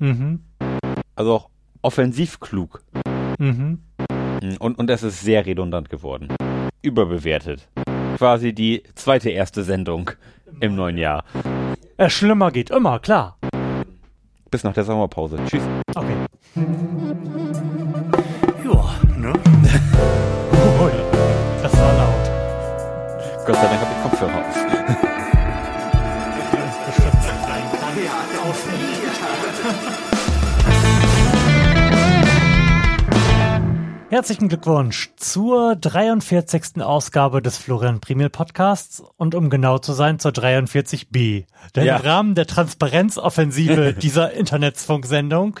Mhm. Also auch offensiv klug. Mhm. Und, und es ist sehr redundant geworden. Überbewertet. Quasi die zweite erste Sendung im neuen Jahr. Äh, schlimmer geht immer, klar. Bis nach der Sommerpause. Tschüss. Okay. Herzlichen Glückwunsch zur 43. Ausgabe des Florian Primel Podcasts und um genau zu sein zur 43b. Denn Ja. im Rahmen der Transparenzoffensive dieser Internetsfunksendung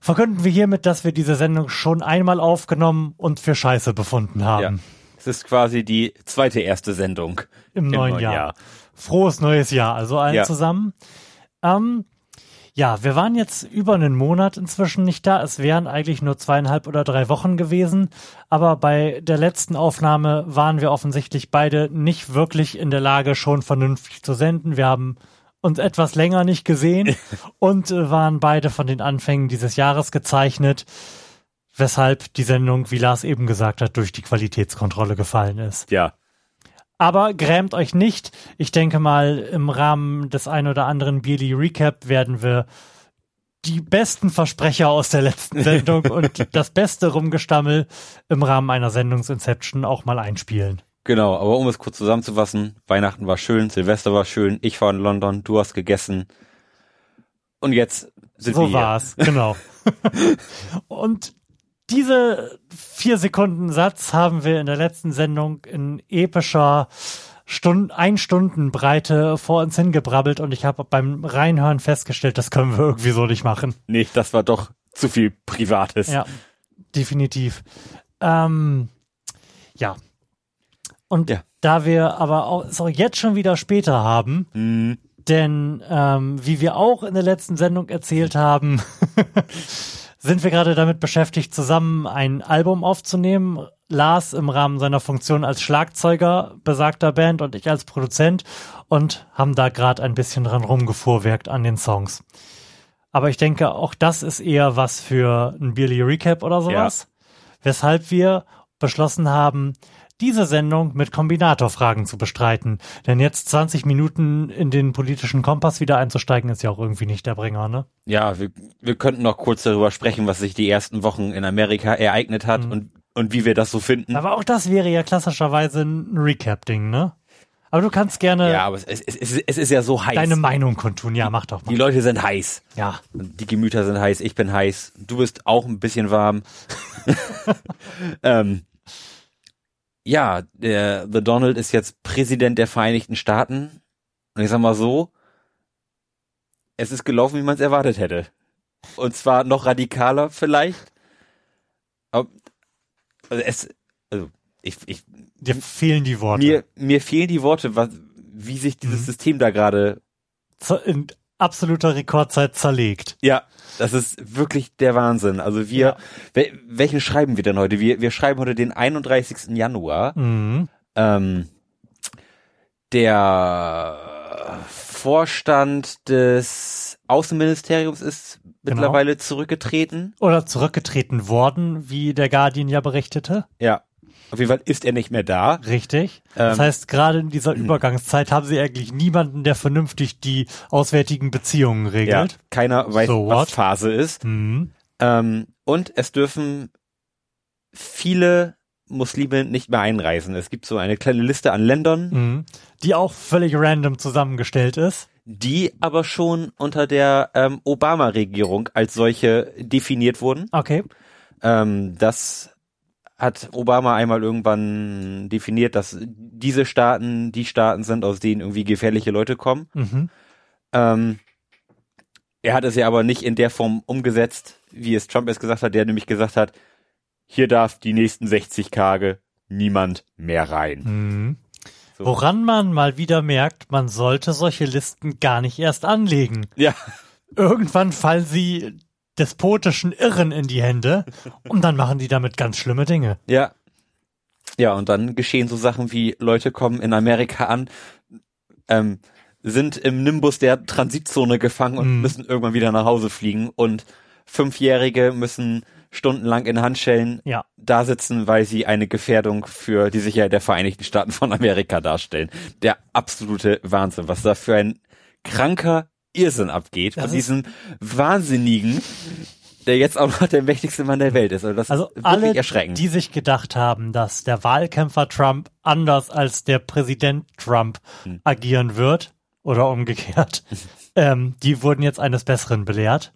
verkünden wir hiermit, dass wir diese Sendung schon einmal aufgenommen und für scheiße befunden Ja. haben. Es ist quasi die zweite erste Sendung Im, neuen, Jahr. Frohes neues Jahr, also allen Ja. zusammen. Ähm, ja, wir waren jetzt über einen Monat inzwischen nicht da. Es wären eigentlich nur zweieinhalb oder drei Wochen gewesen. Aber bei der letzten Aufnahme waren wir offensichtlich beide nicht wirklich in der Lage, schon vernünftig zu senden. Wir haben uns etwas länger nicht gesehen und äh, waren beide von den Anfängen dieses Jahres gezeichnet, weshalb die Sendung, wie Lars eben gesagt hat, durch die Qualitätskontrolle gefallen ist. Ja. Aber grämt euch nicht. Ich denke mal, im Rahmen des ein oder anderen Beerly Recap werden wir die besten Versprecher aus der letzten Sendung und das beste Rumgestammel im Rahmen einer Sendungsinception auch mal einspielen. Genau, aber um es kurz zusammenzufassen, Weihnachten war schön, Silvester war schön, ich war in London, du hast gegessen. Und jetzt sind wir So war's, genau. und diese vier Sekunden Satz haben wir in der letzten Sendung in epischer ein Stunden Breite vor uns hingebrabbelt und ich habe beim Reinhören festgestellt, das können wir irgendwie so nicht machen. Nee, das war doch zu viel Privates. Ja, definitiv. Ähm, ja. Und Ja. da wir aber auch, es auch jetzt schon wieder später haben, Hm, denn ähm, wie wir auch in der letzten Sendung erzählt haben, sind wir gerade damit beschäftigt, zusammen ein Album aufzunehmen. Lars im Rahmen seiner Funktion als Schlagzeuger besagter Band und ich als Produzent und haben da gerade ein bisschen dran rumgefuhrwerkt an den Songs. Aber ich denke, auch das ist eher was für ein Beerly Recap oder sowas. Weshalb wir beschlossen haben, diese Sendung mit Kombinatorfragen zu bestreiten. Denn jetzt 20 Minuten in den politischen Kompass wieder einzusteigen, ist ja auch irgendwie nicht der Bringer, ne? Ja, wir, wir könnten noch kurz darüber sprechen, was sich die ersten Wochen in Amerika ereignet Mhm. hat und, und wie wir das so finden. Aber auch das wäre ja klassischerweise ein Recap-Ding, ne? Aber du kannst gerne ja, aber es, es, es, ist- es ist ja so heiß. deine Meinung kundtun. Ja, mach doch die mal. Leute sind heiß. Ja. Die Gemüter sind heiß, ich bin heiß, du bist auch ein bisschen warm. ähm, ja, der The Donald ist jetzt Präsident der Vereinigten Staaten. Und ich sag mal so, es ist gelaufen, wie man es erwartet hätte. Und zwar noch radikaler vielleicht. Aber, also es, also ich, ich, Dir fehlen die Worte. mir, mir fehlen die Worte, was, wie sich dieses Mhm. System da gerade in absoluter Rekordzeit zerlegt. Ja, das ist wirklich der Wahnsinn. Also wir, Ja. wel, welchen schreiben wir denn heute? Wir, wir schreiben heute den 31. Januar. Mhm. Ähm, der Vorstand des Außenministeriums ist Genau. mittlerweile zurückgetreten. Oder zurückgetreten worden, wie der Guardian ja berichtete. Ja, auf jeden Fall ist er nicht mehr da. Richtig. das Ähm. heißt, gerade in dieser Übergangszeit haben sie eigentlich niemanden, der vernünftig die auswärtigen Beziehungen Ja, regelt. keiner weiß, So was what? Phase ist. Mhm. Ähm, und es dürfen viele Muslime nicht mehr einreisen. Es gibt so eine kleine Liste an Ländern, Mhm. Die auch völlig random zusammengestellt ist. die aber schon unter der ähm, Obama-Regierung als solche definiert wurden. Okay. Ähm, das hat Obama einmal irgendwann definiert, dass diese Staaten die Staaten sind, aus denen irgendwie gefährliche Leute kommen. Mhm. Ähm, er hat es ja aber nicht in der Form umgesetzt, wie es Trump es gesagt hat, der nämlich gesagt hat, hier darf die nächsten 60 Tage niemand mehr rein. Mhm. So. Woran man mal wieder merkt, man sollte solche Listen gar nicht erst anlegen. Ja, Irgendwann fallen sie despotischen Irren in die Hände und dann machen die damit ganz schlimme Dinge. Ja. Ja, und dann geschehen so Sachen wie Leute kommen in Amerika an, ähm, sind im Nimbus der Transitzone gefangen und Mhm. müssen irgendwann wieder nach Hause fliegen und Fünfjährige müssen stundenlang in Handschellen Ja. da sitzen, weil sie eine Gefährdung für die Sicherheit der Vereinigten Staaten von Amerika darstellen. Der absolute Wahnsinn, was da für ein kranker Irrsinn abgeht Das von diesem Wahnsinnigen, der jetzt auch noch der mächtigste Mann der Welt ist. Also das Also ist wirklich alle, erschreckend. die sich gedacht haben, dass der Wahlkämpfer Trump anders als der Präsident Trump Hm. agieren wird oder umgekehrt, ähm, die wurden jetzt eines Besseren belehrt.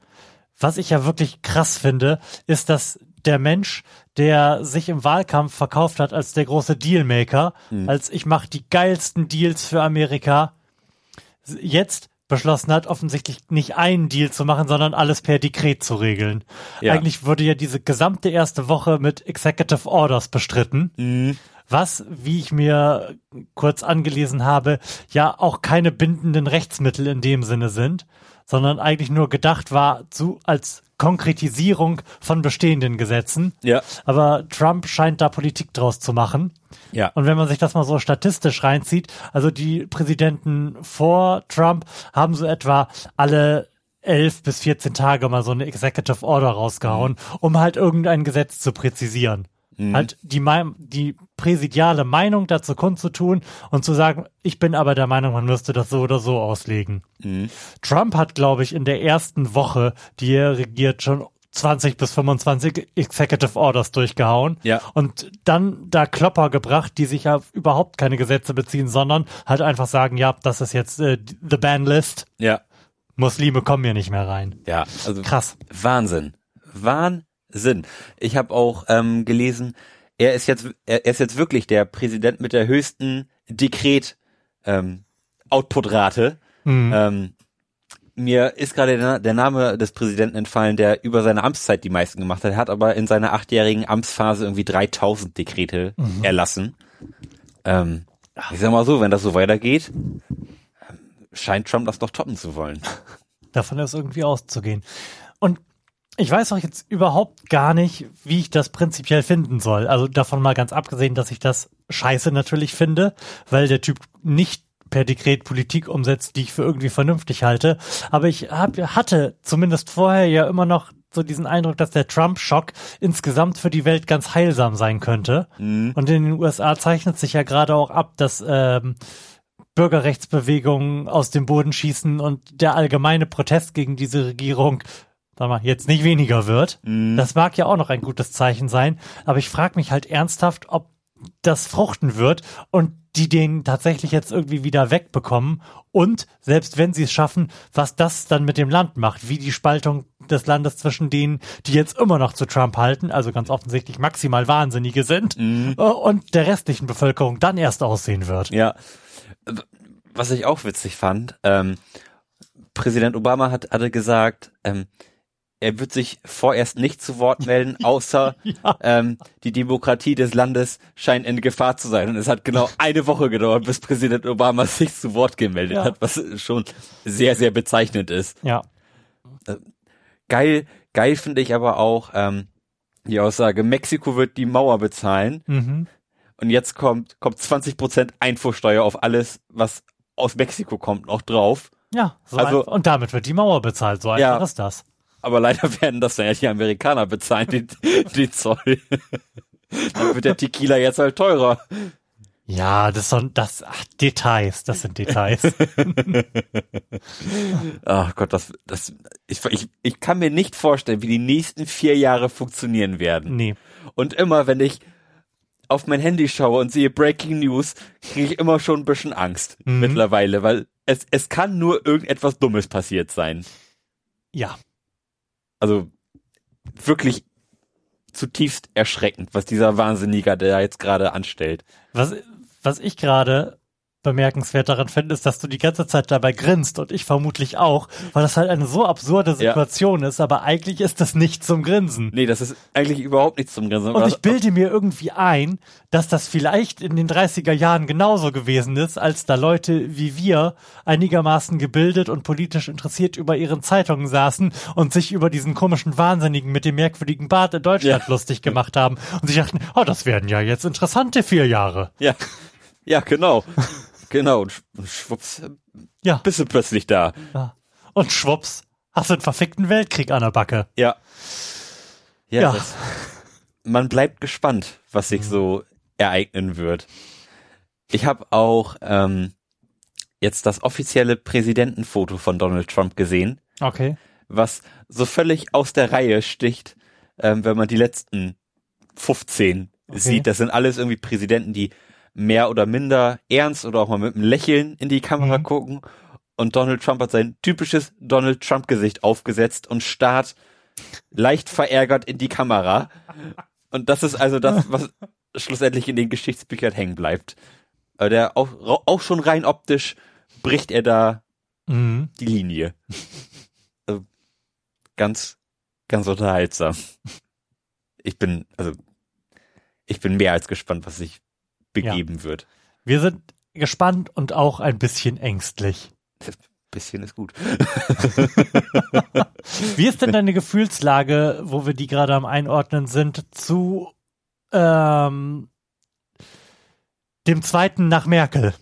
Was ich ja wirklich krass finde, ist, dass der Mensch, der sich im Wahlkampf verkauft hat als der große Dealmaker, Hm. als ich mache die geilsten Deals für Amerika, jetzt beschlossen hat, offensichtlich nicht einen Deal zu machen, sondern alles per Dekret zu regeln. Ja. Eigentlich wurde ja diese gesamte erste Woche mit Executive Orders bestritten, Mhm. was, wie ich mir kurz angelesen habe, ja auch keine bindenden Rechtsmittel in dem Sinne sind, sondern eigentlich nur gedacht war zu, als Konkretisierung von bestehenden Gesetzen. Ja, Aber Trump scheint da Politik draus zu machen. ja. Und wenn man sich das mal so statistisch reinzieht, also die Präsidenten vor Trump haben so etwa alle elf bis 14 Tage mal so eine Executive Order rausgehauen, um halt irgendein Gesetz zu präzisieren. Halt die, die präsidiale Meinung dazu kundzutun und zu sagen, ich bin aber der Meinung, man müsste das so oder so auslegen. Trump hat, glaube ich, in der ersten Woche, die er regiert, schon 20 bis 25 Executive Orders durchgehauen Ja. und dann da Klopper gebracht, die sich auf überhaupt keine Gesetze beziehen, sondern halt einfach sagen, ja, das ist jetzt äh, the ban list, Ja, Muslime kommen hier nicht mehr rein. ja. Also Krass. Wahnsinn. Wahnsinn. Ich habe auch ähm, gelesen, er ist jetzt er ist jetzt wirklich der Präsident mit der höchsten Dekret ähm, Outputrate. Mhm. Ähm, mir ist gerade der, der Name des Präsidenten entfallen, der über seine Amtszeit die meisten gemacht hat. Er hat aber in seiner achtjährigen Amtsphase irgendwie 3000 Dekrete erlassen. Ähm, ich sag mal so, wenn das so weitergeht, ähm, scheint Trump das doch toppen zu wollen. Davon ist irgendwie auszugehen. Und ich weiß auch jetzt überhaupt gar nicht, wie ich das prinzipiell finden soll. Also davon mal ganz abgesehen, dass ich das scheiße natürlich finde, weil der Typ nicht per Dekret Politik umsetzt, die ich für irgendwie vernünftig halte. Aber ich hab, hatte zumindest vorher ja immer noch so diesen Eindruck, dass der Trump-Schock insgesamt für die Welt ganz heilsam sein könnte. Und in den USA zeichnet sich ja gerade auch ab, dass ähm, Bürgerrechtsbewegungen aus dem Boden schießen und der allgemeine Protest gegen diese Regierung sag mal, jetzt nicht weniger wird. Das mag ja auch noch ein gutes Zeichen sein, aber ich frage mich halt ernsthaft, ob das fruchten wird und die den tatsächlich jetzt irgendwie wieder wegbekommen und selbst wenn sie es schaffen, was das dann mit dem Land macht, wie die Spaltung des Landes zwischen denen, die jetzt immer noch zu Trump halten, also ganz offensichtlich maximal Wahnsinnige sind, äh, und der restlichen Bevölkerung dann erst aussehen wird. Ja. Was ich auch witzig fand, ähm, Präsident Obama hat, hatte gesagt, ähm, er wird sich vorerst nicht zu Wort melden, außer ähm, die Demokratie des Landes scheint in Gefahr zu sein. Und es hat genau eine Woche gedauert, bis Präsident Obama sich zu Wort gemeldet Ja. hat, was schon sehr, sehr bezeichnend ist. Ja. Geil, geil finde ich aber auch ähm, die Aussage, Mexiko wird die Mauer bezahlen. Mhm. Und jetzt kommt, kommt 20% Einfuhrsteuer auf alles, was aus Mexiko kommt, noch drauf. Ja, so Also- und damit wird die Mauer bezahlt, so einfach Ja. ist das. Aber leider werden das dann ja die Amerikaner bezahlen, den, den Zoll. dann wird der Tequila jetzt halt teurer. Ja, das sind das ach, Details, das sind Details. Ach Gott, das, das, ich, ich, ich kann mir nicht vorstellen, wie die nächsten vier Jahre funktionieren werden. nee. Und immer, wenn ich auf mein Handy schaue und sehe Breaking News, kriege ich immer schon ein bisschen Angst Mhm. mittlerweile, weil es, es kann nur irgendetwas Dummes passiert sein. Ja. Also wirklich zutiefst erschreckend, was dieser Wahnsinniger, der da jetzt gerade anstellt. Was, was ich gerade bemerkenswert daran finde, ist, dass du die ganze Zeit dabei grinst und ich vermutlich auch, weil das halt eine so absurde Ja. Situation ist, aber eigentlich ist das nicht zum Grinsen. Nee, das ist eigentlich überhaupt nichts zum Grinsen. Und ich bilde mir irgendwie ein, dass das vielleicht in den 30er Jahren genauso gewesen ist, als da Leute wie wir einigermaßen gebildet und politisch interessiert über ihren Zeitungen saßen und sich über diesen komischen Wahnsinnigen mit dem merkwürdigen Bart in Deutschland Ja. lustig gemacht haben und sich dachten, oh, das werden ja jetzt interessante vier Jahre. Ja, ja, genau. Genau, und schwupps, Ja. bist du plötzlich da. Ja. Und schwupps, hast du einen verfickten Weltkrieg an der Backe. Ja. Ja, Ja. Das, man bleibt gespannt, was sich so ereignen wird. Ich habe auch ähm, jetzt das offizielle Präsidentenfoto von Donald Trump gesehen, Okay. was so völlig aus der Reihe sticht, ähm, wenn man die letzten 15 Okay. sieht. Das sind alles irgendwie Präsidenten, die mehr oder minder ernst oder auch mal mit einem Lächeln in die Kamera Mhm. gucken. Und Donald Trump hat sein typisches Donald Trump-Gesicht aufgesetzt und starrt leicht verärgert in die Kamera. Und das ist also das, was schlussendlich in den Geschichtsbüchern hängen bleibt. Aber der auch, auch schon rein optisch bricht er da Mhm. die Linie. Also ganz, ganz unterhaltsam. Ich bin, also, ich bin mehr als gespannt, was sich begeben wird. Wir sind gespannt und auch ein bisschen ängstlich. Bisschen ist gut. Wie ist denn deine Gefühlslage, wo wir die gerade am Einordnen sind, zu ähm, dem zweiten nach Merkel?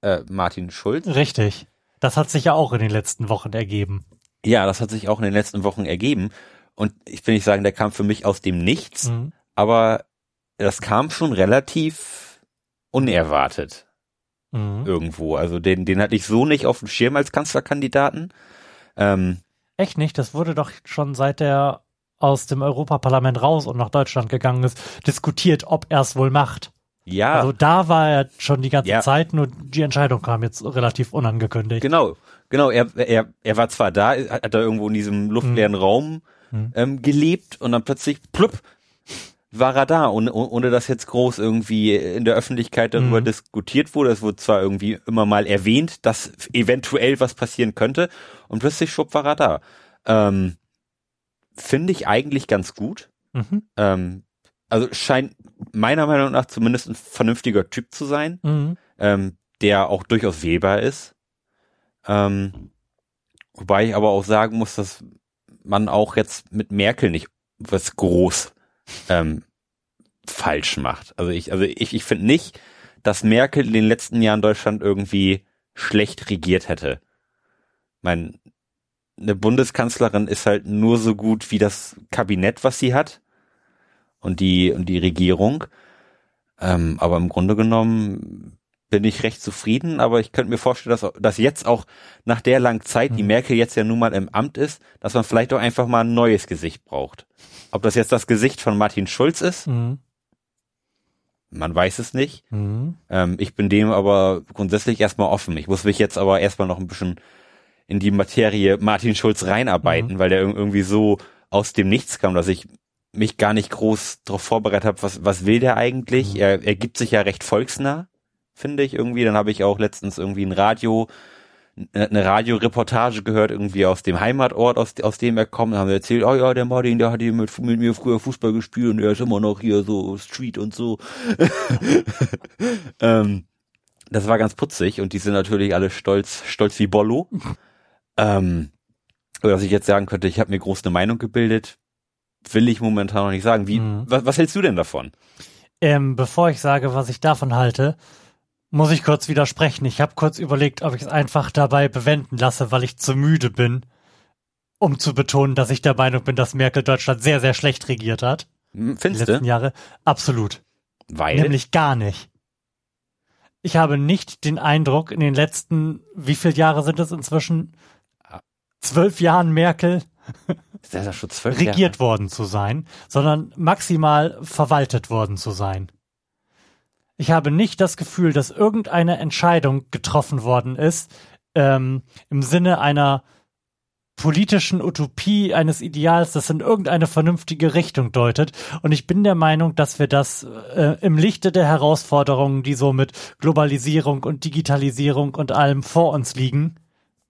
Äh, Martin Schulz. Richtig. Das hat sich ja auch in den letzten Wochen ergeben. Ja, das hat sich auch in den letzten Wochen ergeben. Und ich will nicht sagen, der kam für mich aus dem Nichts, Mhm. aber das kam schon relativ unerwartet Mhm. irgendwo. Also den, den hatte ich so nicht auf dem Schirm als Kanzlerkandidaten. Ähm, Echt nicht? Das wurde doch schon seit er aus dem Europaparlament raus und nach Deutschland gegangen ist, diskutiert, ob er es wohl macht. ja, Also da war er schon die ganze Ja. Zeit, nur die Entscheidung kam jetzt relativ unangekündigt. Genau, genau. Er, er, er war zwar da, hat da irgendwo in diesem luftleeren Raum Mhm. ähm, gelebt und dann plötzlich, plupp, war er da, ohne, ohne dass jetzt groß irgendwie in der Öffentlichkeit darüber Mhm. diskutiert wurde. Es wurde zwar irgendwie immer mal erwähnt, dass eventuell was passieren könnte und plötzlich schwupp war er da. Ähm, Finde ich eigentlich ganz gut. Mhm. Ähm, also scheint meiner Meinung nach zumindest ein vernünftiger Typ zu sein Mhm. ähm, der auch durchaus wählbar ist. Ähm, wobei ich aber auch sagen muss, dass man auch jetzt mit Merkel nicht was groß ähm, falsch macht. Also ich, also ich, ich finde nicht, dass Merkel in den letzten Jahren Deutschland irgendwie schlecht regiert hätte. Mein, eine Bundeskanzlerin ist halt nur so gut wie das Kabinett, was sie hat und die und die Regierung. Ähm, aber im Grunde genommen bin ich recht zufrieden, aber ich könnte mir vorstellen, dass, dass jetzt auch nach der langen Zeit, die Mhm. Merkel jetzt ja nun mal im Amt ist, dass man vielleicht auch einfach mal ein neues Gesicht braucht. Ob das jetzt das Gesicht von Martin Schulz ist, Mhm. man weiß es nicht. Mhm. Ähm, ich bin dem aber grundsätzlich erstmal offen. Ich muss mich jetzt aber erstmal noch ein bisschen in die Materie Martin Schulz reinarbeiten, weil der ir- irgendwie so aus dem Nichts kam, dass ich mich gar nicht groß darauf vorbereitet habe, was, was will der eigentlich? Mhm. Er, er gibt sich ja recht volksnah, finde ich irgendwie. Dann habe ich auch letztens irgendwie ein Radio, eine Radioreportage gehört, irgendwie aus dem Heimatort, aus, aus dem er kommt. Dann haben sie erzählt, oh ja, der Martin, der hat hier mit, mit mir früher Fußball gespielt und der ist immer noch hier so Street und so. ähm, das war ganz putzig und die sind natürlich alle stolz, stolz wie Bollo. ähm, oder dass ich jetzt sagen könnte, ich habe mir groß eine Meinung gebildet, will ich momentan noch nicht sagen. Wie, Mhm. was, was hältst du denn davon? Ähm, bevor ich sage, was ich davon halte, muss ich kurz widersprechen. Ich habe kurz überlegt, ob ich es einfach dabei bewenden lasse, weil ich zu müde bin, um zu betonen, dass ich der Meinung bin, dass Merkel Deutschland sehr, sehr schlecht regiert hat. Hm, Die Findest letzten du? Jahre. Absolut. Weil? Nämlich gar nicht. Ich habe nicht den Eindruck, in den letzten, wie viele Jahre sind es inzwischen? Zwölf Jahren Merkel ist ja schon zwölf regiert worden zu sein, sondern maximal verwaltet worden zu sein. Ich habe nicht das Gefühl, dass irgendeine Entscheidung getroffen worden ist ähm, im Sinne einer politischen Utopie, eines Ideals, das in irgendeine vernünftige Richtung deutet. Und ich bin der Meinung, dass wir das äh, im Lichte der Herausforderungen, die so mit Globalisierung und Digitalisierung und allem vor uns liegen,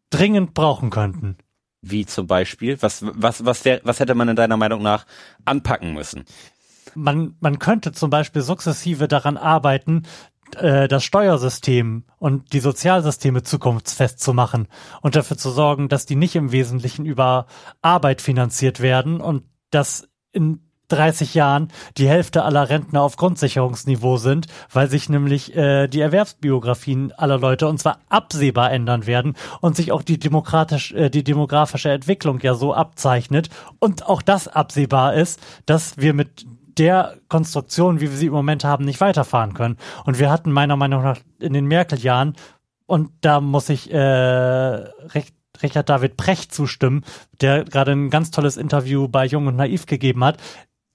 dringend brauchen könnten. Wie zum Beispiel? Was, was, was, wär, was hätte man in deiner Meinung nach anpacken müssen? Man, man könnte zum Beispiel sukzessive daran arbeiten, äh, das Steuersystem und die Sozialsysteme zukunftsfest zu machen und dafür zu sorgen, dass die nicht im Wesentlichen über Arbeit finanziert werden und dass in 30 Jahren die Hälfte aller Rentner auf Grundsicherungsniveau sind, weil sich nämlich äh, die Erwerbsbiografien aller Leute und zwar absehbar ändern werden und sich auch die demokratisch äh, die demografische Entwicklung ja so abzeichnet und auch das absehbar ist, dass wir mit der Konstruktion, wie wir sie im Moment haben, nicht weiterfahren können. Und wir hatten meiner Meinung nach in den Merkel-Jahren, und da muss ich äh, recht Richard David Precht zustimmen, der gerade ein ganz tolles Interview bei Jung und Naiv gegeben hat.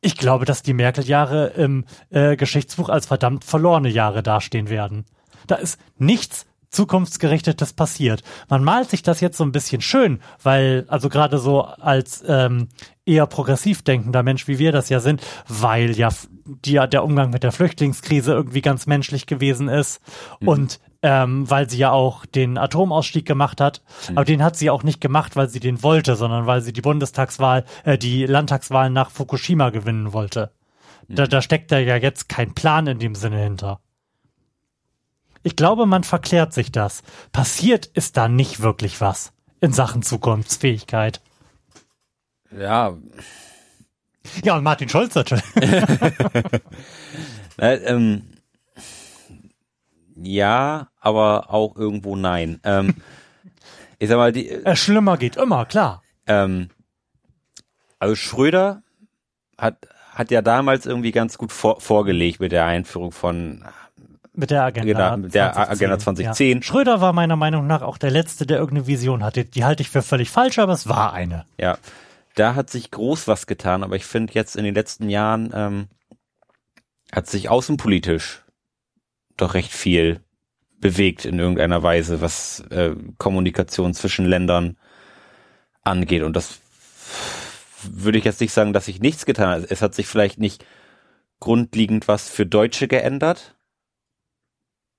Ich glaube, dass die Merkel-Jahre im äh, Geschichtsbuch als verdammt verlorene Jahre dastehen werden. Da ist nichts zukunftsgerichtetes passiert. Man malt sich das jetzt so ein bisschen schön, weil, also gerade so als ähm, eher progressiv denkender Mensch, wie wir das ja sind, weil ja die, der Umgang mit der Flüchtlingskrise irgendwie ganz menschlich gewesen ist mhm. und ähm, weil sie ja auch den Atomausstieg gemacht hat. Mhm. Aber den hat sie auch nicht gemacht, weil sie den wollte, sondern weil sie die Bundestagswahl, äh, die Landtagswahl nach Fukushima gewinnen wollte. Mhm. Da, da steckt da ja jetzt kein Plan in dem Sinne hinter. Ich glaube, man verklärt sich das. Passiert ist da nicht wirklich was in Sachen Zukunftsfähigkeit. Ja. Ja, und Martin Schulz natürlich. äh, ähm, ja, aber auch irgendwo nein. Ähm, ich sag mal, die. Äh, schlimmer geht immer, klar. Ähm, also Schröder hat, hat ja damals irgendwie ganz gut vor, vorgelegt mit der Einführung von mit der Agenda, mit der 2010. Agenda 2010. Ja. Schröder war meiner Meinung nach auch der Letzte, der irgendeine Vision hatte. Die halte ich für völlig falsch, aber es war eine. Ja, da hat sich groß was getan, aber ich finde jetzt in den letzten Jahren ähm, hat sich außenpolitisch doch recht viel bewegt in irgendeiner Weise, was äh, Kommunikation zwischen Ländern angeht. Und das würde ich jetzt nicht sagen, dass sich nichts getan hat. Es hat sich vielleicht nicht grundlegend was für Deutsche geändert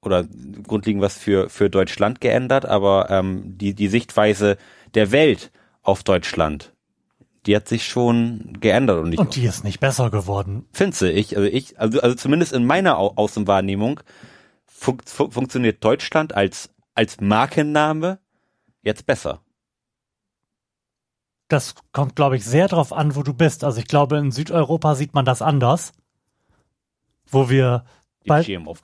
oder grundlegend was für, für Deutschland geändert, aber ähm, die, die Sichtweise der Welt auf Deutschland, die hat sich schon geändert. Und, ich, und die ist nicht besser geworden. Findest ich, also ich, also, also zumindest in meiner Au Außenwahrnehmung fun fun funktioniert Deutschland als, als Markenname jetzt besser. Das kommt, glaube ich, sehr drauf an, wo du bist. Also ich glaube, in Südeuropa sieht man das anders. Wo wir, bei,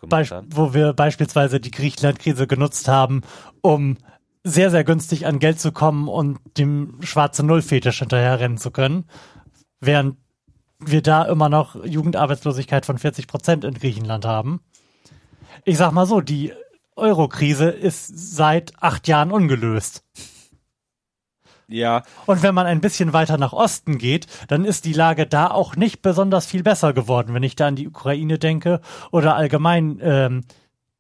bei, wo wir beispielsweise die Griechenland-Krise genutzt haben, um sehr, sehr günstig an Geld zu kommen und dem schwarze Null-Fetisch hinterherrennen zu können. Während wir da immer noch Jugendarbeitslosigkeit von 40 Prozent in Griechenland haben ich sag mal so, die Euro-Krise ist seit acht Jahren ungelöst. Ja. Und wenn man ein bisschen weiter nach Osten geht, dann ist die Lage da auch nicht besonders viel besser geworden, wenn ich da an die Ukraine denke oder allgemein ähm,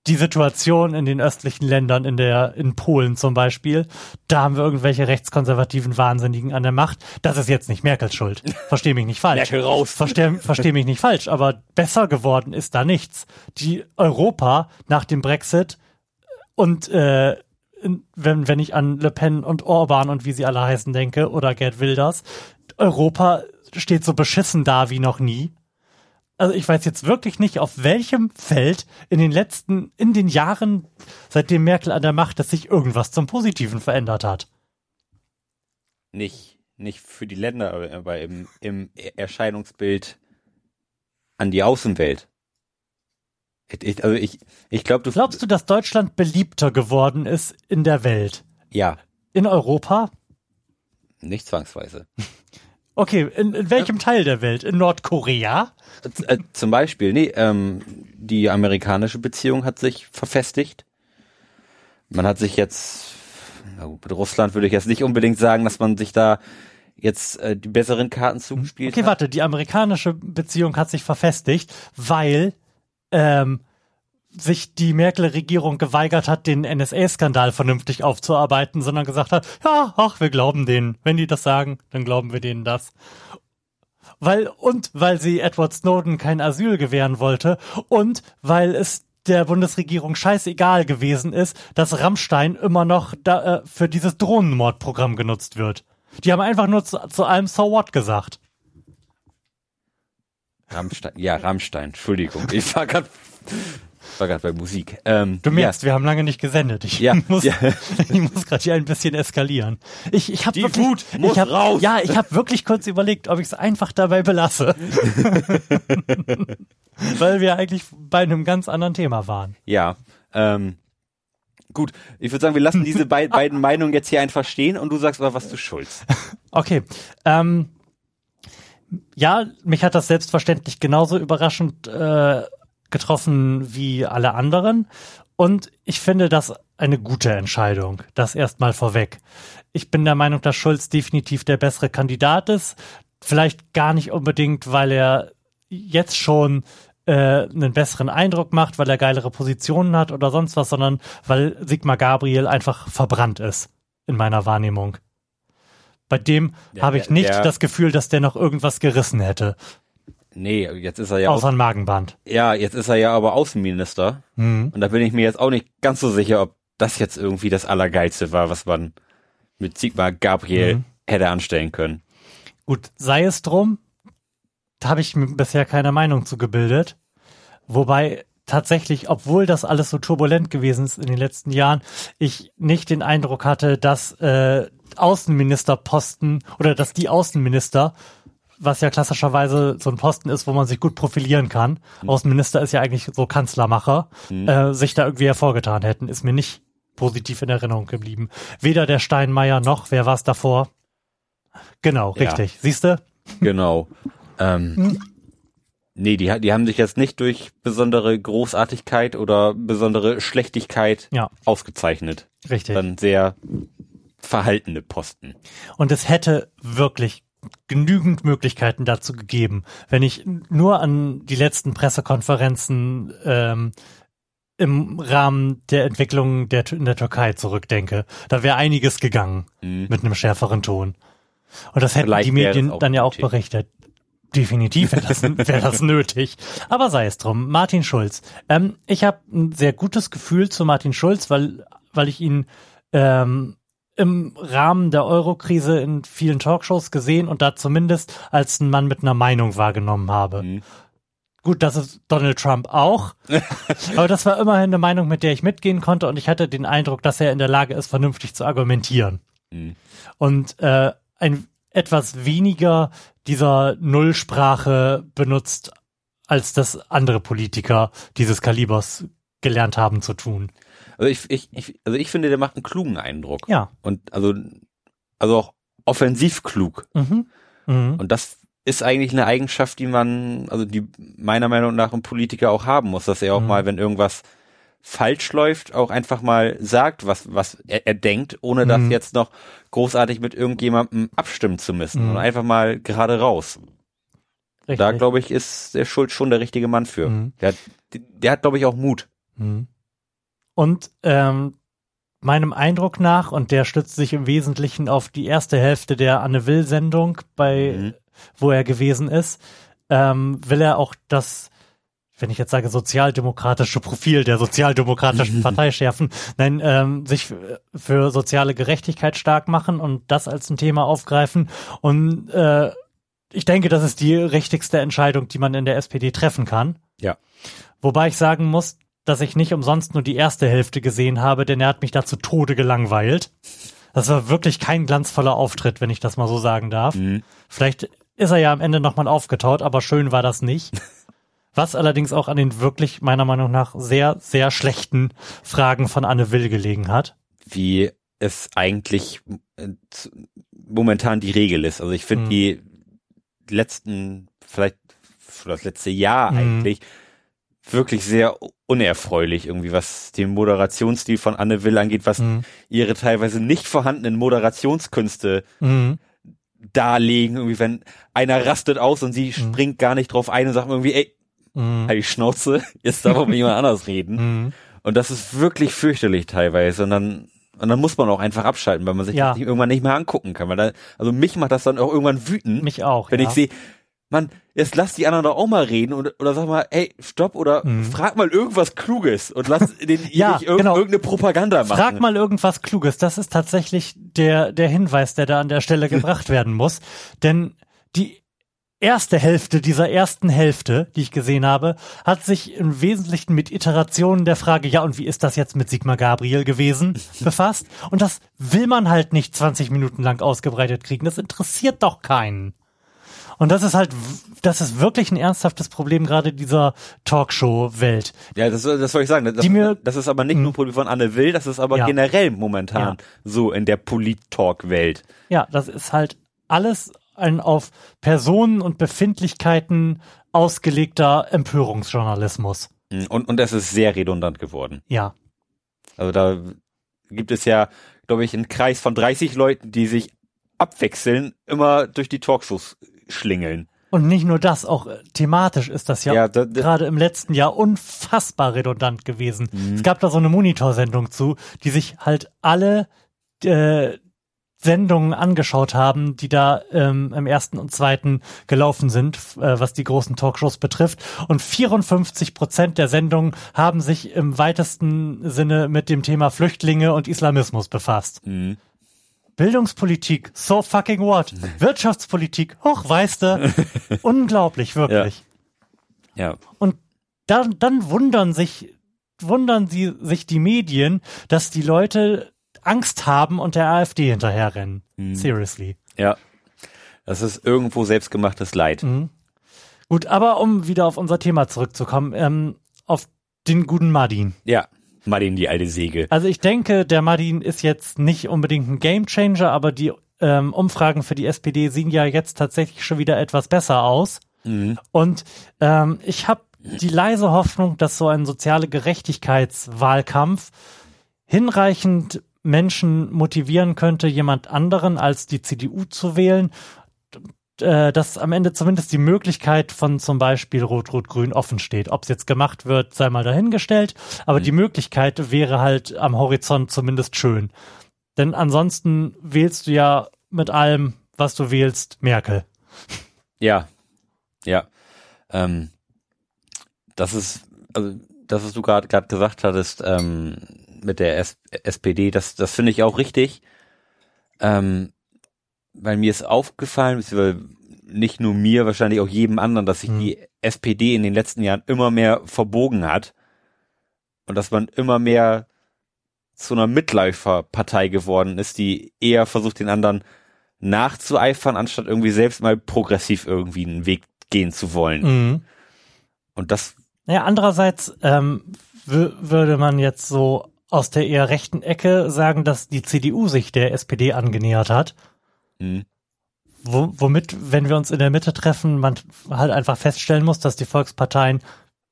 die Situation in den östlichen Ländern, in der, in Polen zum Beispiel, da haben wir irgendwelche rechtskonservativen Wahnsinnigen an der Macht. Das ist jetzt nicht Merkels Schuld. Versteh mich nicht falsch. Merkel raus. Versteh, versteh mich nicht falsch, aber besser geworden ist da nichts. Die Europa nach dem Brexit und äh, wenn, wenn ich an Le Pen und Orban und wie sie alle heißen denke, oder Gerd Wilders, Europa steht so beschissen da wie noch nie also ich weiß jetzt wirklich nicht, auf welchem Feld in den letzten, in den Jahren, seitdem Merkel an der Macht ist, sich irgendwas zum Positiven verändert hat. Nicht, nicht für die Länder, aber im, im Erscheinungsbild an die Außenwelt. Ich, also ich, ich glaube, du. Glaubst du, dass Deutschland beliebter geworden ist in der Welt? Ja. In Europa? Nicht zwangsweise. Okay, in, in welchem Teil der Welt? In Nordkorea? Äh, zum Beispiel, nee, ähm, die amerikanische Beziehung hat sich verfestigt. Man hat sich jetzt, na gut, mit Russland würde ich jetzt nicht unbedingt sagen, dass man sich da jetzt äh, die besseren Karten zugespielt okay, hat. Okay, warte, die amerikanische Beziehung hat sich verfestigt, weil ähm, sich die Merkel-Regierung geweigert hat, den NSA-Skandal vernünftig aufzuarbeiten, sondern gesagt hat, ja, ach, wir glauben denen. Wenn die das sagen, dann glauben wir denen das. Weil, und weil sie Edward Snowden kein Asyl gewähren wollte und weil es der Bundesregierung scheißegal gewesen ist, dass Rammstein immer noch da, äh, für dieses Drohnenmordprogramm genutzt wird. Die haben einfach nur zu, zu allem So What gesagt. Rammstein, ja, Rammstein, Entschuldigung. Ich war gerade war gerade bei Musik. Ähm, Du merkst, wir haben lange nicht gesendet. Ich Ja, muss, ja. ich muss gerade hier ein bisschen eskalieren. Ich, ich habe wirklich, Wut muss ich hab, raus. Ja, ich habe wirklich kurz überlegt, ob ich es einfach dabei belasse, weil wir eigentlich bei einem ganz anderen Thema waren. Ja, ähm, gut. Ich würde sagen, wir lassen diese bei beiden Meinungen jetzt hier einfach stehen und du sagst mal was zu Schulz. Okay. Ähm, ja, mich hat das selbstverständlich genauso überraschend äh, getroffen wie alle anderen. Und ich finde das eine gute Entscheidung. Das erstmal vorweg. Ich bin der Meinung, dass Schulz definitiv der bessere Kandidat ist. Vielleicht gar nicht unbedingt, weil er jetzt schon äh, einen besseren Eindruck macht, weil er geilere Positionen hat oder sonst was, sondern weil Sigmar Gabriel einfach verbrannt ist in meiner Wahrnehmung. Bei dem Ja, habe ich nicht der- das Gefühl, dass der noch irgendwas gerissen hätte, Nee, jetzt ist er ja außer ein Magenband. Ja, jetzt ist er ja aber Außenminister. Mhm. Und da bin ich mir jetzt auch nicht ganz so sicher, ob das jetzt irgendwie das Allergeilste war, was man mit Sigmar Gabriel Mhm. hätte anstellen können. Gut, sei es drum, da habe ich mir bisher keine Meinung zu gebildet. Wobei tatsächlich, obwohl das alles so turbulent gewesen ist in den letzten Jahren, ich nicht den Eindruck hatte, dass äh, Außenministerposten oder dass die Außenminister, was ja klassischerweise so ein Posten ist, wo man sich gut profilieren kann, Außenminister ist ja eigentlich so Kanzlermacher, äh, sich da irgendwie hervorgetan hätten, ist mir nicht positiv in Erinnerung geblieben. Weder der Steinmeier noch, wer war es davor? Genau, Ja. richtig. Siehst du? Genau. ähm, nee, die, die haben sich jetzt nicht durch besondere Großartigkeit oder besondere Schlechtigkeit Ja, ausgezeichnet. richtig. Dann sehr verhaltene Posten. Und es hätte wirklich genügend Möglichkeiten dazu gegeben, wenn ich nur an die letzten Pressekonferenzen ähm, im Rahmen der Entwicklung der, in der Türkei zurückdenke. Da wäre einiges gegangen Mhm. mit einem schärferen Ton. Und das hätten Vielleicht die Medien dann ja auch nötig. berichtet. Definitiv wäre das, wär das nötig. Aber sei es drum. Martin Schulz. Ähm, ich habe ein sehr gutes Gefühl zu Martin Schulz, weil, weil ich ihn ähm, im Rahmen der Euro-Krise in vielen Talkshows gesehen und da zumindest als ein Mann mit einer Meinung wahrgenommen habe. Mhm. Gut, das ist Donald Trump auch. aber das war immerhin eine Meinung, mit der ich mitgehen konnte und ich hatte den Eindruck, dass er in der Lage ist, vernünftig zu argumentieren Mhm. und äh, ein etwas weniger dieser Nullsprache benutzt, als das andere Politiker dieses Kalibers gelernt haben zu tun. Also ich, ich, ich, also ich finde, der macht einen klugen Eindruck. Ja. Und also, also auch offensiv klug. Mhm. Mhm. Und das ist eigentlich eine Eigenschaft, die man, also die meiner Meinung nach ein Politiker auch haben muss, dass er auch Mhm. mal, wenn irgendwas falsch läuft, auch einfach mal sagt, was, was er, er denkt, ohne das Mhm. jetzt noch großartig mit irgendjemandem abstimmen zu müssen. Mhm. Und einfach mal gerade raus. Richtig. Da, glaube ich, ist der Schulz schon der richtige Mann für. Mhm. Der hat, der hat, glaube ich, auch Mut. Mhm. Und ähm, meinem Eindruck nach, und der stützt sich im Wesentlichen auf die erste Hälfte der Anne Will-Sendung, bei Mhm. wo er gewesen ist, ähm, will er auch das, wenn ich jetzt sage, sozialdemokratische Profil der sozialdemokratischen Partei schärfen, nein, ähm, sich für soziale Gerechtigkeit stark machen und das als ein Thema aufgreifen. Und äh, ich denke, das ist die richtigste Entscheidung, die man in der SPD treffen kann. Ja. Wobei ich sagen muss, dass ich nicht umsonst nur die erste Hälfte gesehen habe, denn er hat mich da zu Tode gelangweilt. Das war wirklich kein glanzvoller Auftritt, wenn ich das mal so sagen darf. Mhm. Vielleicht ist er ja am Ende nochmal aufgetaut, aber schön war das nicht. Was allerdings auch an den wirklich, meiner Meinung nach, sehr, sehr schlechten Fragen von Anne Will gelegen hat. Wie es eigentlich äh, momentan die Regel ist. Also ich finde Mhm. die letzten, vielleicht für das letzte Jahr Mhm. eigentlich wirklich sehr unerfreulich irgendwie, was den Moderationsstil von Anne Will angeht, was Mhm. ihre teilweise nicht vorhandenen Moderationskünste Mhm. darlegen, irgendwie wenn einer rastet aus und sie springt gar nicht drauf ein und sagt irgendwie, ey, Mhm. halt die Schnauze, jetzt darf auch mit jemand anders reden. Mhm. Und das ist wirklich fürchterlich teilweise und dann und dann muss man auch einfach abschalten, weil man sich Ja. irgendwann nicht mehr angucken kann. Weil da, also mich macht das dann auch irgendwann wütend, Mich auch. wenn ja. ich sehe, Mann, jetzt lass die anderen doch auch mal reden und, oder sag mal, ey, stopp oder Mhm. frag mal irgendwas Kluges und lass den Ja, nicht irg genau. irgendeine Propaganda machen. Frag mal irgendwas Kluges. Das ist tatsächlich der, der Hinweis, der da an der Stelle gebracht werden muss. Denn die erste Hälfte dieser ersten Hälfte, die ich gesehen habe, hat sich im Wesentlichen mit Iterationen der Frage, ja, und wie ist das jetzt mit Sigmar Gabriel gewesen, befasst. Und das will man halt nicht 20 Minuten lang ausgebreitet kriegen. Das interessiert doch keinen. Und das ist halt, das ist wirklich ein ernsthaftes Problem gerade dieser Talkshow-Welt. Ja, das, das wollte ich sagen. Das, Die mir- das ist aber nicht nur ein Problem von Anne Will, das ist aber Ja. generell momentan Ja. so in der Polit-Talk-Welt. Ja, das ist halt alles ein auf Personen und Befindlichkeiten ausgelegter Empörungsjournalismus. Mhm. Und, und das ist sehr redundant geworden. Ja. Also da gibt es ja, glaube ich, einen Kreis von 30 Leuten, die sich abwechseln, immer durch die Talkshows schlingeln. Und nicht nur das, auch äh, thematisch ist das ja, Ja, da- da- gerade im letzten Jahr unfassbar redundant gewesen. Mhm. Es gab da so eine Monitorsendung zu, die sich halt alle äh, Sendungen angeschaut haben, die da ähm, im ersten und zweiten gelaufen sind, äh, was die großen Talkshows betrifft. Und 54 Prozent der Sendungen haben sich im weitesten Sinne mit dem Thema Flüchtlinge und Islamismus befasst. Mhm. Bildungspolitik, so fucking what? Wirtschaftspolitik, hoch, weißt du. Unglaublich, wirklich. Ja. Und dann, dann wundern sich, wundern sie sich die Medien, dass die Leute Angst haben und der AfD hinterherrennen. Mhm. Seriously. Ja. Das ist irgendwo selbstgemachtes Leid. Mhm. Gut, aber um wieder auf unser Thema zurückzukommen, ähm, auf den guten Madin. Ja. Martin, die alte Säge. Also ich denke, der Madin ist jetzt nicht unbedingt ein Gamechanger, aber die ähm, Umfragen für die SPD sehen ja jetzt tatsächlich schon wieder etwas besser aus. Mhm. Und ähm, ich habe die leise Hoffnung, dass so ein soziale Gerechtigkeitswahlkampf hinreichend Menschen motivieren könnte, jemand anderen als die CDU zu wählen, äh, dass am Ende zumindest die Möglichkeit von zum Beispiel Rot-Rot-Grün offen steht. Ob es jetzt gemacht wird, sei mal dahingestellt, aber die Möglichkeit wäre halt am Horizont zumindest schön. Denn ansonsten wählst du ja mit allem, was du wählst, Merkel. Ja. Ja. Ähm, das ist, also das, was du gerade gerade gesagt hattest, ähm, mit der S SPD, das, das finde ich auch richtig. Ähm, weil mir ist aufgefallen, nicht nur mir, wahrscheinlich auch jedem anderen, dass sich Hm. die SPD in den letzten Jahren immer mehr verbogen hat und dass man immer mehr zu einer Mitläuferpartei geworden ist, die eher versucht, den anderen nachzueifern, anstatt irgendwie selbst mal progressiv irgendwie einen Weg gehen zu wollen. Mhm. Und das, Naja, andererseits ähm, wü- würde man jetzt so aus der eher rechten Ecke sagen, dass die CDU sich der SPD angenähert hat. Mh, Wo, womit, wenn wir uns in der Mitte treffen, man halt einfach feststellen muss, dass die Volksparteien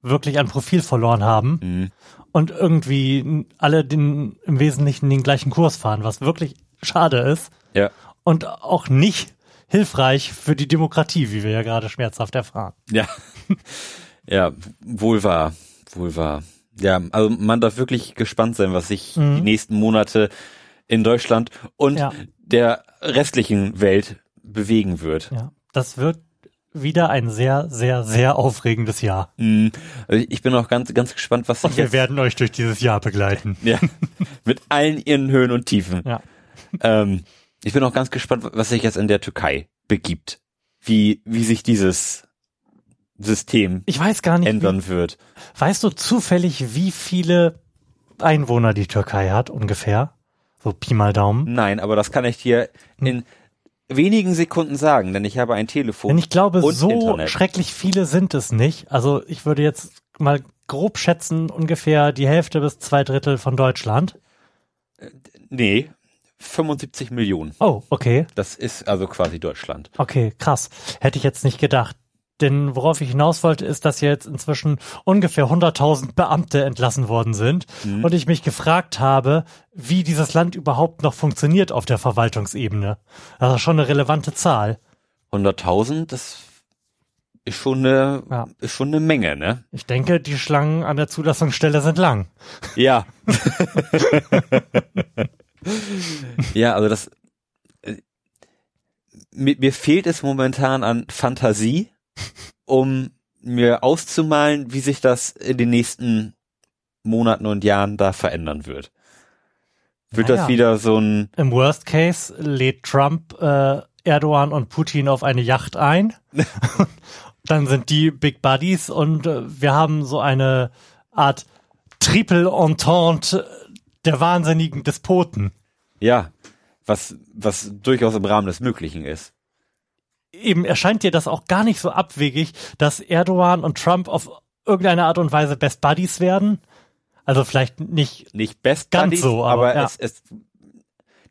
wirklich an Profil verloren haben mh, und irgendwie alle den, im Wesentlichen den gleichen Kurs fahren, was wirklich schade ist ja, und auch nicht hilfreich für die Demokratie, wie wir ja gerade schmerzhaft erfahren. ja, ja, wohl wahr, wohl wahr. Ja, also man darf wirklich gespannt sein, was sich Mhm. die nächsten Monate in Deutschland und Ja. der restlichen Welt bewegen wird. Ja, das wird wieder ein sehr, sehr, sehr aufregendes Jahr. Mhm. Also ich bin auch ganz, ganz gespannt, was sich Und wir jetzt werden euch durch dieses Jahr begleiten. ja, mit allen ihren Höhen und Tiefen. Ja. Ähm, ich bin auch ganz gespannt, was sich jetzt in der Türkei begibt. Wie, wie sich dieses System Ich weiß gar nicht, ändern wird. wie, weißt du zufällig, wie viele Einwohner die Türkei hat ungefähr? So Pi mal Daumen. Nein, aber das kann ich dir in wenigen Sekunden sagen, denn ich habe ein Telefon. Denn ich glaube, so Internet. schrecklich viele sind es nicht. Also ich würde jetzt mal grob schätzen, ungefähr die Hälfte bis zwei Drittel von Deutschland. Nee, 75 Millionen. Oh, okay. Das ist also quasi Deutschland. Okay, krass. Hätte ich jetzt nicht gedacht. Denn worauf ich hinaus wollte, ist, dass jetzt inzwischen ungefähr 100.000 Beamte entlassen worden sind Mhm. und ich mich gefragt habe, wie dieses Land überhaupt noch funktioniert auf der Verwaltungsebene. Das ist schon eine relevante Zahl. 100.000, das ist schon eine, Ja. ist schon eine Menge, ne? Ich denke, die Schlangen an der Zulassungsstelle sind lang. Ja. ja, also das, äh, mir, mir fehlt es momentan an Fantasie, um mir auszumalen, wie sich das in den nächsten Monaten und Jahren da verändern wird. Wird Naja. das wieder so ein, Im Worst Case lädt Trump äh, Erdogan und Putin auf eine Yacht ein. dann sind die Big Buddies und äh, wir haben so eine Art Triple Entente der wahnsinnigen Despoten. Ja, was, was durchaus im Rahmen des Möglichen ist. Eben erscheint dir das auch gar nicht so abwegig, dass Erdogan und Trump auf irgendeine Art und Weise Best Buddies werden. Also vielleicht nicht, Nicht best Ganz Buddies, so, aber ja. es, es,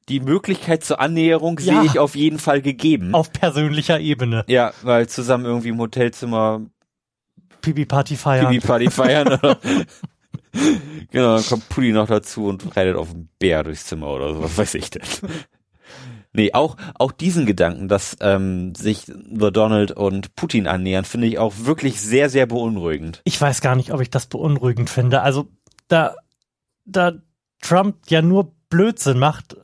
die Möglichkeit zur Annäherung Ja. sehe ich auf jeden Fall gegeben. auf persönlicher Ebene. Ja, weil zusammen irgendwie im Hotelzimmer Pipi-Party feiern. Pipi-Party feiern. oder? genau, dann kommt Pudi noch dazu und reitet auf einen Bär durchs Zimmer oder so, was weiß ich denn. Nee, auch, auch diesen Gedanken, dass ähm, sich The Donald und Putin annähern, finde ich auch wirklich sehr, sehr beunruhigend. Ich weiß gar nicht, ob ich das beunruhigend finde. Also da, da Trump ja nur Blödsinn macht,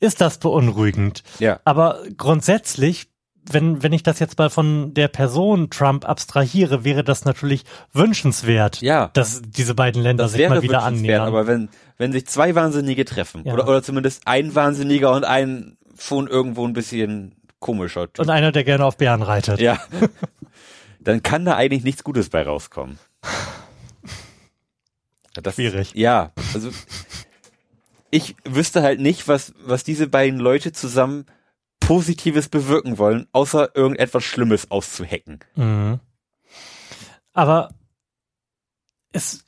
ist das beunruhigend. Ja. Aber grundsätzlich, wenn, wenn ich das jetzt mal von der Person Trump abstrahiere, wäre das natürlich wünschenswert, Ja. dass diese beiden Länder sich mal wieder annähern. aber wenn, wenn sich zwei Wahnsinnige treffen, Ja. oder, oder zumindest ein Wahnsinniger und ein schon irgendwo ein bisschen komischer Typ. Und einer, der gerne auf Bären reitet. Ja. Dann kann da eigentlich nichts Gutes bei rauskommen. Das, Schwierig. Ja, also ich wüsste halt nicht, was, was diese beiden Leute zusammen Positives bewirken wollen, außer irgendetwas Schlimmes auszuhacken. Mhm. Aber es,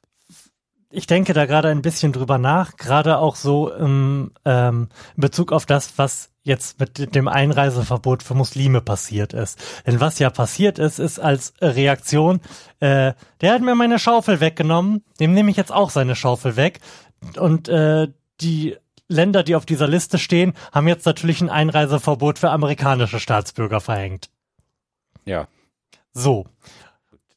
ich denke da gerade ein bisschen drüber nach, gerade auch so im ähm, in Bezug auf das, was jetzt mit dem Einreiseverbot für Muslime passiert ist. Denn was ja passiert ist, ist als Reaktion, äh, der hat mir meine Schaufel weggenommen, dem nehme ich jetzt auch seine Schaufel weg. Und äh, die Länder, die auf dieser Liste stehen, haben jetzt natürlich ein Einreiseverbot für amerikanische Staatsbürger verhängt. Ja. So.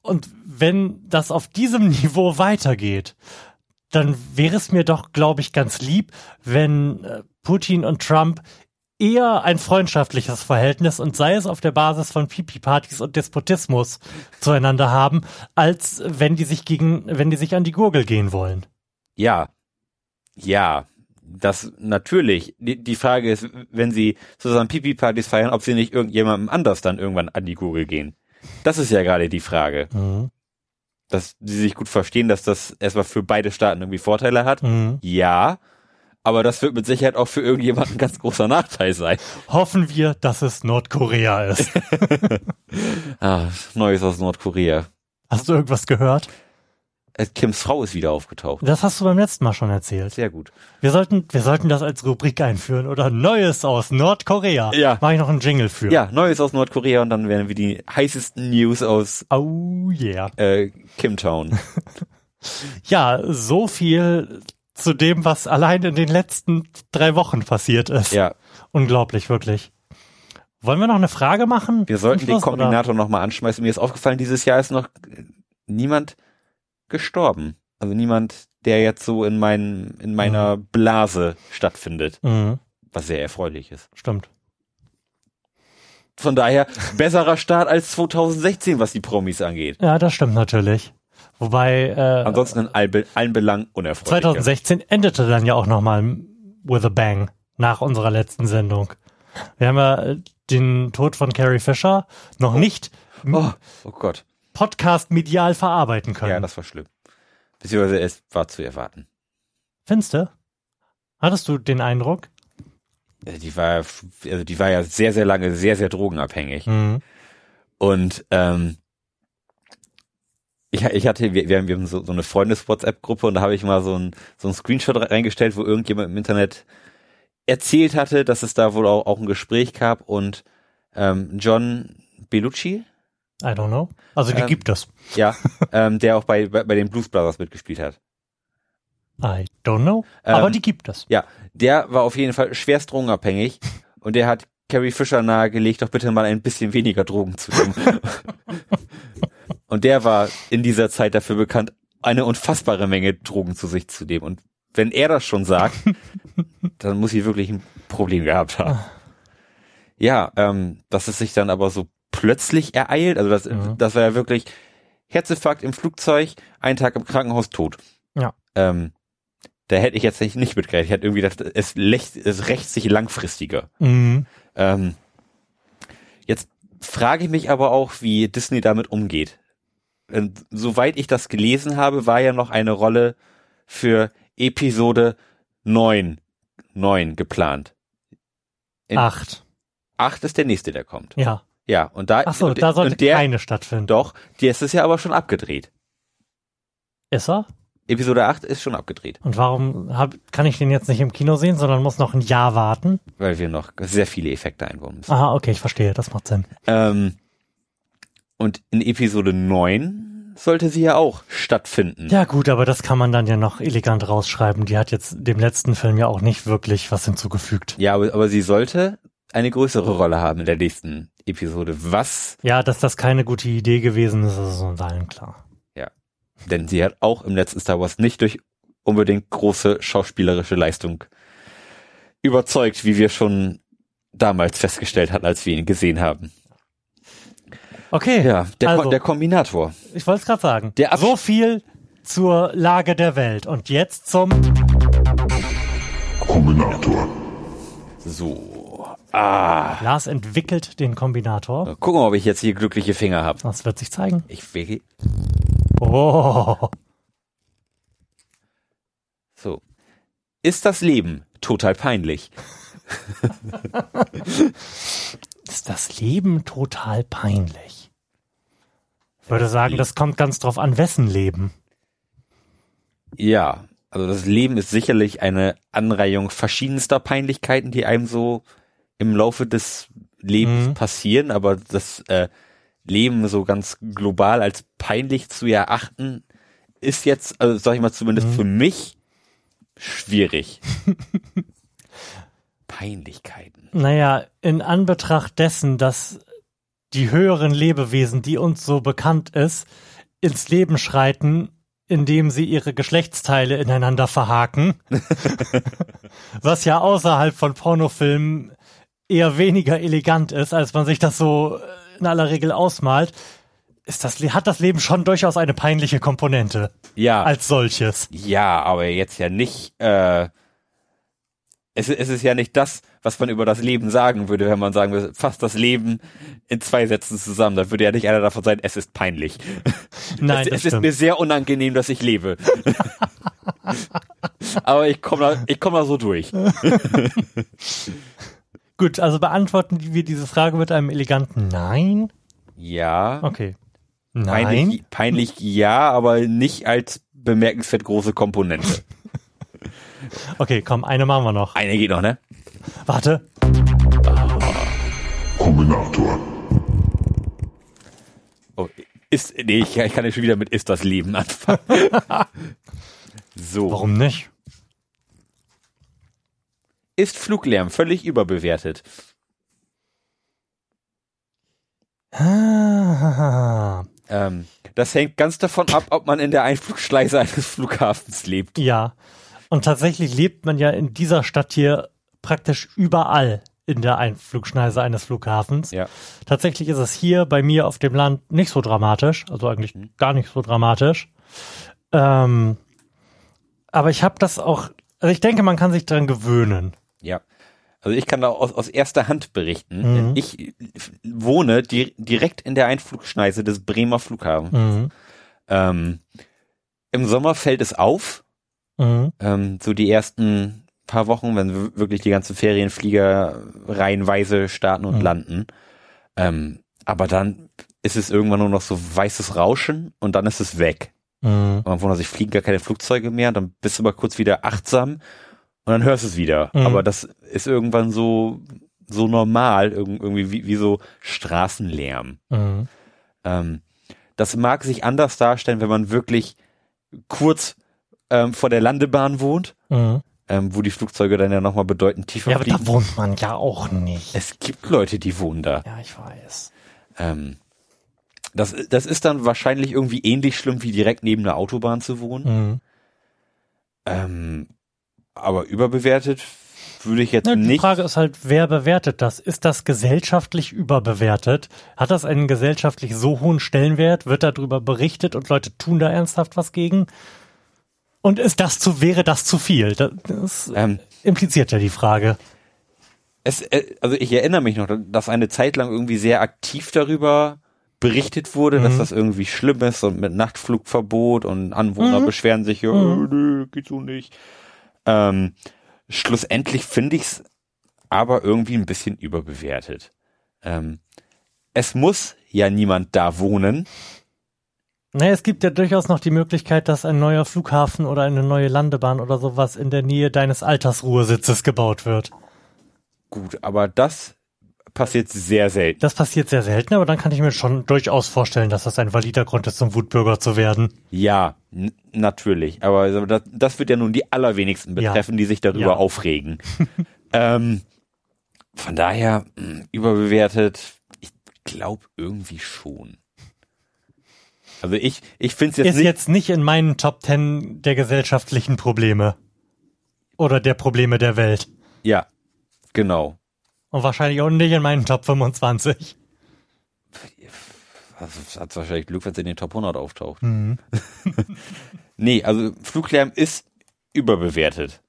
Und wenn das auf diesem Niveau weitergeht, dann wäre es mir doch, glaube ich, ganz lieb, wenn äh, Putin und Trump eher ein freundschaftliches Verhältnis und sei es auf der Basis von Pipi-Partys und Despotismus zueinander haben, als wenn die sich gegen, wenn die sich an die Gurgel gehen wollen. Ja. Ja. Das natürlich. Die, die Frage ist, wenn sie zusammen Pipi-Partys feiern, ob sie nicht irgendjemandem anders dann irgendwann an die Google gehen. Das ist ja gerade die Frage. Mhm. Dass sie sich gut verstehen, dass das erstmal für beide Staaten irgendwie Vorteile hat. Mhm. Ja. Aber das wird mit Sicherheit auch für irgendjemanden ein ganz großer Nachteil sein. Hoffen wir, dass es Nordkorea ist. Ah, Neues aus Nordkorea. Hast du irgendwas gehört? Äh, Kims Frau ist wieder aufgetaucht. Das hast du beim letzten Mal schon erzählt. Sehr gut. Wir sollten, wir sollten das als Rubrik einführen oder Neues aus Nordkorea. Ja. Mache ich noch einen Jingle für. Ja, Neues aus Nordkorea und dann werden wir die heißesten News aus Oh yeah. äh, Kimtown. Ja, so viel zu dem, was allein in den letzten drei Wochen passiert ist. ja, Unglaublich, wirklich. Wollen wir noch eine Frage machen? wir sollten den Schluss, oder? Kombinator nochmal anschmeißen. Mir ist aufgefallen, dieses Jahr ist noch niemand gestorben. Also niemand, der jetzt so in, mein, in meiner Blase stattfindet, Mhm, was sehr erfreulich ist. stimmt. Von daher, besserer Start als 2016, was die Promis angeht. Ja, das stimmt natürlich. Wobei äh, Ansonsten in all, allen Belangen unerfreulich. 2016 endete dann ja auch nochmal with a bang nach unserer letzten Sendung. Wir haben ja äh, den Tod von Carrie Fisher noch nicht Oh, oh Gott. Podcast medial verarbeiten können. Ja, das war schlimm. Beziehungsweise es war zu erwarten. Findest du? Hattest du den Eindruck? Also die war, also die war ja sehr, sehr lange sehr, sehr drogenabhängig. Mhm. Und ähm, ich, ich hatte, wir, wir haben- wir haben so, so eine Freundes-WhatsApp-Gruppe und da habe ich mal so ein, so ein Screenshot reingestellt, wo irgendjemand im Internet erzählt hatte, dass es da wohl auch, auch ein Gespräch gab und ähm, John Bellucci, I don't know. Also die Ähm, gibt es. ja, ähm, der auch bei, bei, bei den Blues Brothers mitgespielt hat. I don't know. Ähm, Aber die gibt es. Ja, der war auf jeden Fall schwerst drogenabhängig und der hat Carrie Fisher nahegelegt, doch bitte mal ein bisschen weniger Drogen zu nehmen. und der war in dieser Zeit dafür bekannt, eine unfassbare Menge Drogen zu sich zu nehmen. Und wenn er das schon sagt, dann muss sie wirklich ein Problem gehabt haben. Ja, ähm, dass es sich dann aber so plötzlich ereilt, also das, Mhm. das war ja wirklich Herzinfarkt im Flugzeug, ein Tag im Krankenhaus tot. Ja. Ähm, da hätte ich jetzt nicht, nicht mitgerechnet. Ich hätte irgendwie gedacht, es, lächt, es rächt sich langfristiger. Mhm. Ähm, Jetzt frage ich mich aber auch, wie Disney damit umgeht. Und soweit ich das gelesen habe, war ja noch eine Rolle für Episode 9, 9 geplant. In Acht. 8 ist der nächste, der kommt. Ja. Ja, und da, Ach so, und, da sollte und der, keine stattfinden. doch, der ist es ja aber schon abgedreht. Ist er? Episode 8 ist schon abgedreht, Und warum hab, kann ich den jetzt nicht im Kino sehen, sondern muss noch ein Jahr warten? weil wir noch sehr viele Effekte einbauen müssen. Aha, okay, ich verstehe, das macht Sinn. Ähm, und in Episode 9 sollte sie ja auch stattfinden. Ja gut, aber das kann man dann ja noch elegant rausschreiben. Die hat jetzt dem letzten Film ja auch nicht wirklich was hinzugefügt. Ja, aber, aber sie sollte eine größere Rolle haben in der nächsten Episode. Was? Ja, dass das keine gute Idee gewesen ist, ist uns allen klar. Denn sie hat auch im letzten Star Wars nicht durch unbedingt große schauspielerische Leistung überzeugt, wie wir schon damals festgestellt hatten, als wir ihn gesehen haben. Okay, Ja, der, Also- Ko der Kombinator. ich wollte es gerade sagen. Der so viel zur Lage der Welt. Und jetzt zum Kombinator. So. Ah. Lars entwickelt den Kombinator. Gucken wir, ob ich jetzt hier glückliche Finger habe. Das wird sich zeigen. Ich will. Oh. So. Ist das Leben total peinlich? Ist das Leben total peinlich? Ich würde sagen, das kommt ganz drauf an, wessen Leben. Ja. Also das Leben ist sicherlich eine Anreihung verschiedenster Peinlichkeiten, die einem so im Laufe des Lebens Mhm. passieren, aber das äh, Leben so ganz global als peinlich zu erachten, ist jetzt, also sag ich mal zumindest Mhm. für mich, schwierig. Peinlichkeiten. Naja, in Anbetracht dessen, dass die höheren Lebewesen, die uns so bekannt ist, ins Leben schreiten, indem sie ihre Geschlechtsteile ineinander verhaken, was ja außerhalb von Pornofilmen eher weniger elegant ist, als man sich das so in aller Regel ausmalt, ist das, hat das Leben schon durchaus eine peinliche Komponente Ja. als solches. Ja, aber jetzt ja nicht, äh, es, es ist ja nicht das, was man über das Leben sagen würde, wenn man sagen würde, fasst das Leben in zwei Sätzen zusammen. Dann würde ja nicht einer davon sein, es ist peinlich. Nein, es, es ist mir sehr unangenehm, dass ich lebe. aber ich komme da, ich komme da so durch. Gut, also beantworten wir diese Frage mit einem eleganten Nein. Ja. Okay. Nein. Peinlich, peinlich ja, aber nicht als bemerkenswert große Komponente. Okay, komm, eine machen wir noch. Eine geht noch, ne? Warte. Kombinator. Oh, ist, nee, ich, ich kann ja schon wieder mit ist das Leben anfangen. so. Warum nicht? Ist Fluglärm völlig überbewertet? Ähm, das hängt ganz davon ab, ob man in der Einflugschleise eines Flughafens lebt. ja. Und tatsächlich lebt man ja in dieser Stadt hier praktisch überall in der Einflugschneise eines Flughafens. Ja. Tatsächlich ist es hier bei mir auf dem Land nicht so dramatisch, also eigentlich gar nicht so dramatisch. Ähm, aber ich habe das auch, also ich denke, man kann sich dran gewöhnen. Ja. Also ich kann da aus, aus erster Hand berichten. Mhm. Ich wohne di direkt in der Einflugschneise des Bremer Flughafens. Mhm. Ähm, Im Sommer fällt es auf, Mhm. ähm, so die ersten paar Wochen, wenn wirklich die ganzen Ferienflieger reihenweise starten und Mhm. landen. Ähm, aber dann ist es irgendwann nur noch so weißes Rauschen und dann ist es weg. Mhm. Und man wundert sich, fliegen gar keine Flugzeuge mehr, dann bist du mal kurz wieder achtsam und dann hörst du es wieder. Mhm. Aber das ist irgendwann so, so normal, irg- irgendwie wie, wie so Straßenlärm. Mhm. Ähm, das mag sich anders darstellen, wenn man wirklich kurz ähm, vor der Landebahn wohnt, Mhm. ähm, wo die Flugzeuge dann ja nochmal bedeutend tiefer Ja, aber fliegen. da wohnt man ja auch nicht. es gibt Leute, die wohnen da. Ja, ich weiß. Ähm, das, das ist dann wahrscheinlich irgendwie ähnlich schlimm, wie direkt neben der Autobahn zu wohnen. Mhm. Ähm, aber überbewertet würde ich jetzt Ja, die nicht. Frage ist halt, wer bewertet das? Ist das gesellschaftlich überbewertet? Hat das einen gesellschaftlich so hohen Stellenwert? Wird darüber berichtet und Leute tun da ernsthaft was gegen? Und ist das zu, wäre das zu viel? Das, Ähm, impliziert ja die Frage. es, äh, also ich erinnere mich noch, dass eine Zeit lang irgendwie sehr aktiv darüber berichtet wurde, mhm. dass das irgendwie schlimm ist und mit Nachtflugverbot und Anwohner mhm. beschweren sich, ja, mhm. nö, geht so nicht. Ähm, schlussendlich finde ich es aber irgendwie ein bisschen überbewertet. Ähm, es muss ja niemand da wohnen. Naja, es gibt ja durchaus noch die Möglichkeit, dass ein neuer Flughafen oder eine neue Landebahn oder sowas in der Nähe deines Altersruhesitzes gebaut wird. Gut, aber das passiert sehr selten. Das passiert sehr selten, aber dann kann ich mir schon durchaus vorstellen, dass das ein valider Grund ist, zum Wutbürger zu werden. Ja, natürlich. Aber das, das, wird ja nun die allerwenigsten betreffen, ja. die sich darüber ja. aufregen. ähm, von daher, mh, überbewertet, ich glaube irgendwie schon. Also ich, ich finde es jetzt ist nicht. jetzt nicht in meinen Top Ten der gesellschaftlichen Probleme. Oder der Probleme der Welt. Ja, genau. Und wahrscheinlich auch nicht in meinen Top 25. Also hat wahrscheinlich Glück, wenn es in den Top 100 auftaucht. Mhm. nee, also Fluglärm ist überbewertet.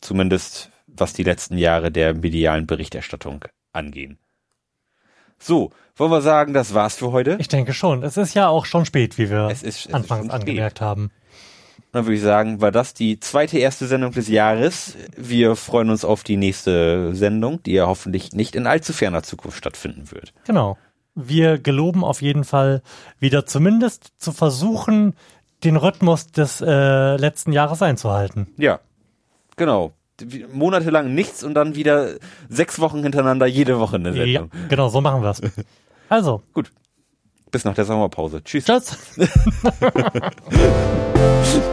Zumindest was die letzten Jahre der medialen Berichterstattung angehen. So, wollen wir sagen, das war's für heute? Ich denke schon. Es ist ja auch schon spät, wie wir es ist, es anfangs angemerkt haben. Dann würde ich sagen, war das die zweite erste Sendung des Jahres. Wir freuen uns auf die nächste Sendung, die ja hoffentlich nicht in allzu ferner Zukunft stattfinden wird. Genau. Wir geloben auf jeden Fall wieder zumindest zu versuchen, den Rhythmus des äh, letzten Jahres einzuhalten. Ja, genau. Monatelang nichts und dann wieder sechs Wochen hintereinander jede Woche eine Sendung. Ja, genau, so machen wir es. Also. Gut. Bis nach der Sommerpause. Tschüss. Tschüss.